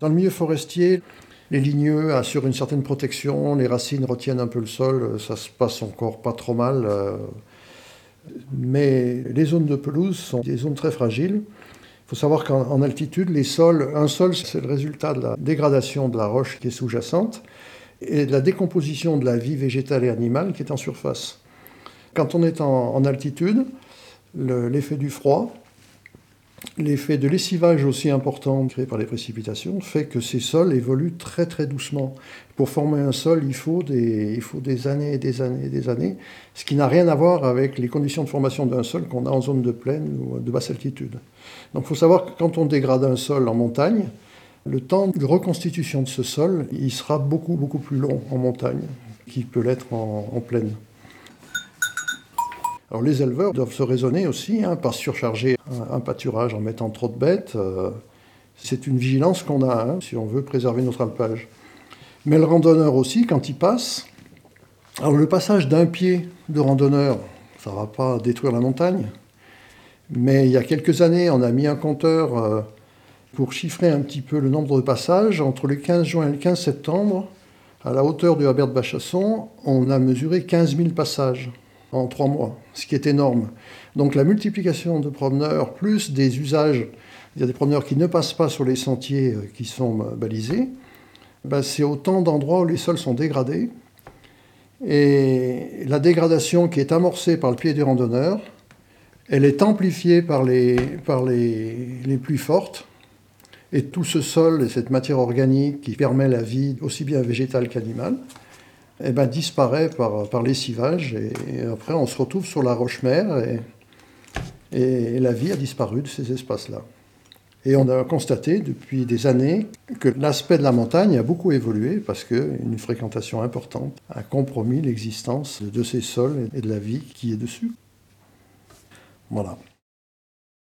Dans le milieu forestier, les ligneux assurent une certaine protection, les racines retiennent un peu le sol, ça se passe encore pas trop mal. euh, Mais les zones de pelouse sont des zones très fragiles. Il faut savoir qu'en en altitude, les sols, un sol, c'est le résultat de la dégradation de la roche qui est sous-jacente et de la décomposition de la vie végétale et animale qui est en surface. Quand on est en, altitude, le- l'effet du froid, l'effet de lessivage aussi important créé par les précipitations fait que ces sols évoluent très très doucement. Pour former un sol, il faut des, années et des années et des années, ce qui n'a rien à voir avec les conditions de formation d'un sol qu'on a en zone de plaine ou de basse altitude. Donc il faut savoir que quand on dégrade un sol en montagne, le temps de reconstitution de ce sol, il sera beaucoup beaucoup plus long en montagne qu'il peut l'être en plaine. Alors les éleveurs doivent se raisonner aussi, hein, pas surcharger un, pâturage en mettant trop de bêtes. euh, c'est une vigilance qu'on a hein, si on veut préserver notre alpage. Mais le randonneur aussi, quand il passe, alors le passage d'un pied de randonneur, ça ne va pas détruire la montagne. Mais il y a quelques années, on a mis un compteur euh, pour chiffrer un petit peu le nombre de passages. Entre le 15 juin et le 15 septembre, à la hauteur du Habert de Bachasson, on a mesuré 15 000 passages en trois mois, ce qui est énorme. Donc la multiplication de promeneurs, plus des usages, il y a des promeneurs qui ne passent pas sur les sentiers euh, qui sont euh, balisés, ben, c'est autant d'endroits où les sols sont dégradés. Et la dégradation qui est amorcée par le pied du randonneur, elle est amplifiée par les, les pluies fortes. Et tout ce sol et cette matière organique qui permet la vie aussi bien végétale qu'animale, eh ben, disparaît par, par lessivage. Et, et après, on se retrouve sur la roche-mère et, et la vie a disparu de ces espaces-là. Et on a constaté depuis des années que l'aspect de la montagne a beaucoup évolué parce qu'une fréquentation importante a compromis l'existence de ces sols et de la vie qui est dessus. Voilà.